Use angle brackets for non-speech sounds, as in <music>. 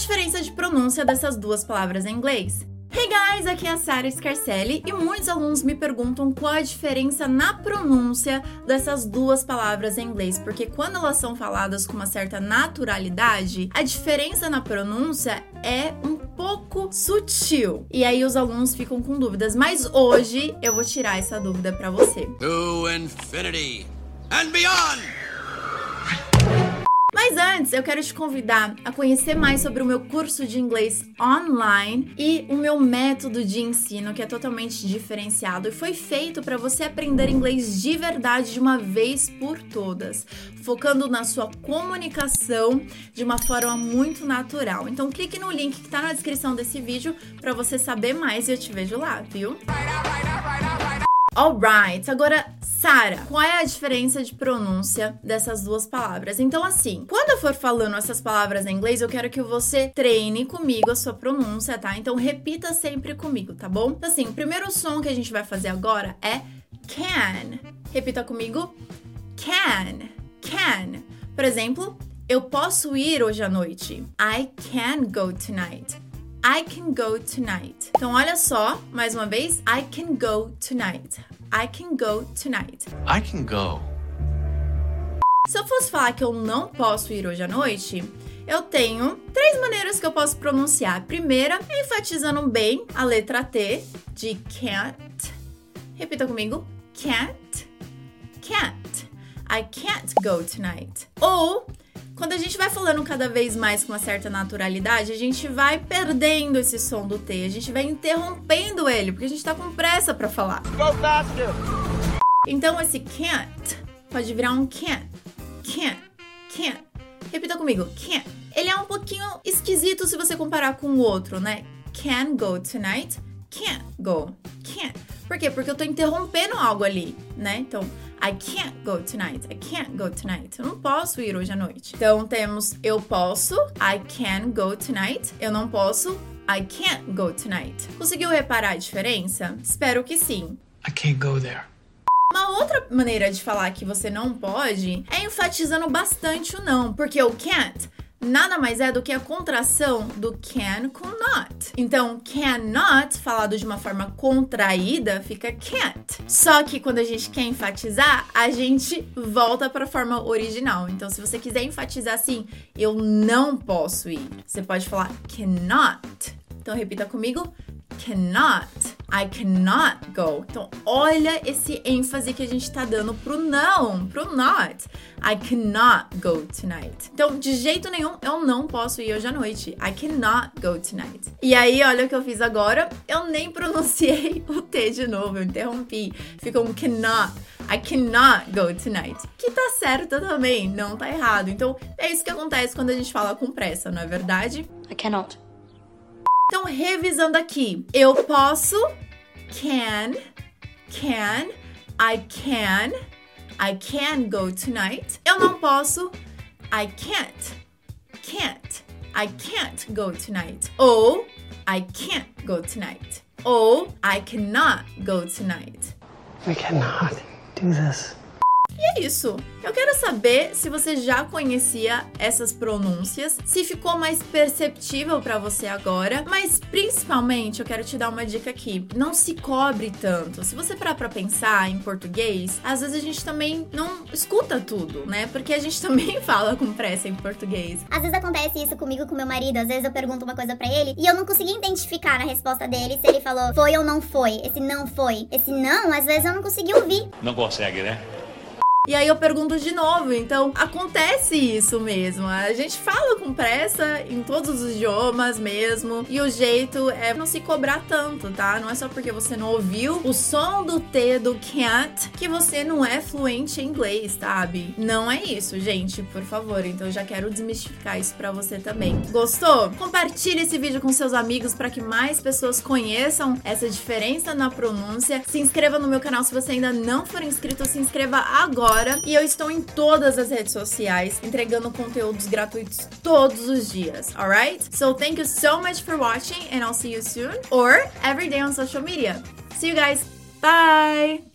diferença de pronúncia dessas duas palavras em inglês? Hey guys, aqui é a Sarah Scarcelli e muitos alunos me perguntam qual a diferença na pronúncia dessas duas palavras em inglês, porque quando elas são faladas com uma certa naturalidade, a diferença na pronúncia é um pouco sutil. E aí os alunos ficam com dúvidas, mas hoje eu vou tirar essa dúvida para você. To infinity and beyond! Antes, eu quero te convidar a conhecer mais sobre o meu curso de inglês online e o meu método de ensino, que é totalmente diferenciado e foi feito para você aprender inglês de verdade de uma vez por todas, focando na sua comunicação de uma forma muito natural. Então, clique no link que está na descrição desse vídeo para você saber mais e eu te vejo lá, viu? Alright, agora Sara, qual é a diferença de pronúncia dessas duas palavras? Então, assim, quando eu for falando essas palavras em inglês, eu quero que você treine comigo a sua pronúncia, tá? Então, repita sempre comigo, tá bom? Então, assim, o primeiro som que a gente vai fazer agora é can. Repita comigo: can, can. Por exemplo, eu posso ir hoje à noite. I can go tonight. I can go tonight. Então, olha só, mais uma vez. I can go tonight. I can go tonight. I can go. Se eu fosse falar que eu não posso ir hoje à noite, eu tenho três maneiras que eu posso pronunciar. A primeira enfatizando bem a letra T de can't. Repita comigo: can't, can't. I can't go tonight. Ou quando a gente vai falando cada vez mais com uma certa naturalidade, a gente vai perdendo esse som do T, a gente vai interrompendo ele, porque a gente tá com pressa para falar. Go faster! Então esse can't pode virar um can't, can't, can't. Repita comigo, can't. Ele é um pouquinho esquisito se você comparar com o outro, né? Can go tonight, can't go, can't. Por quê? Porque eu tô interrompendo algo ali, né? Então, I can't go tonight. I can't go tonight. Eu não posso ir hoje à noite. Então temos eu posso, I can go tonight. Eu não posso, I can't go tonight. Conseguiu reparar a diferença? Espero que sim. I can't go there. Uma outra maneira de falar que você não pode é enfatizando bastante o não, porque o can't nada mais é do que a contração do can com not. Então, cannot, falado de uma forma contraída, fica can't. Só que quando a gente quer enfatizar, a gente volta para a forma original. Então, se você quiser enfatizar assim, eu não posso ir, você pode falar cannot. Então, repita comigo: cannot. I cannot go. Então, olha esse ênfase que a gente tá dando pro não, pro not. I cannot go tonight. Então, de jeito nenhum, eu não posso ir hoje à noite. I cannot go tonight. E aí, olha o que eu fiz agora. Eu nem pronunciei <laughs> o T de novo, eu interrompi. Ficou um cannot. I cannot go tonight. Que tá certo também, não tá errado. Então, é isso que acontece quando a gente fala com pressa, não é verdade? I cannot. Então, revisando aqui, eu posso, can, can, I can, I can go tonight. Eu não posso, I can't, can't, I can't go tonight. Ou, I can't go tonight. Ou, I cannot go tonight. I cannot do this. E é isso. Eu quero saber se você já conhecia essas pronúncias, se ficou mais perceptível para você agora, mas principalmente eu quero te dar uma dica aqui. Não se cobre tanto. Se você parar para pensar em português, às vezes a gente também não escuta tudo, né? Porque a gente <laughs> também fala com pressa em português. Às vezes acontece isso comigo com meu marido, às vezes eu pergunto uma coisa para ele e eu não consegui identificar na resposta dele se ele falou foi ou não foi. Esse não foi. Esse não, às vezes eu não consegui ouvir. Não consegue, né? E aí eu pergunto de novo. Então, acontece isso mesmo. A gente fala com pressa em todos os idiomas mesmo. E o jeito é não se cobrar tanto, tá? Não é só porque você não ouviu o som do T do can't que você não é fluente em inglês, sabe? Não é isso, gente, por favor. Então, já quero desmistificar isso para você também. Gostou? Compartilhe esse vídeo com seus amigos para que mais pessoas conheçam essa diferença na pronúncia. Se inscreva no meu canal se você ainda não for inscrito, se inscreva agora agora e eu estou em todas as redes sociais entregando conteúdos gratuitos todos os dias, alright? So thank you so much for watching and I'll see you soon or every day on social media. See you guys. Bye!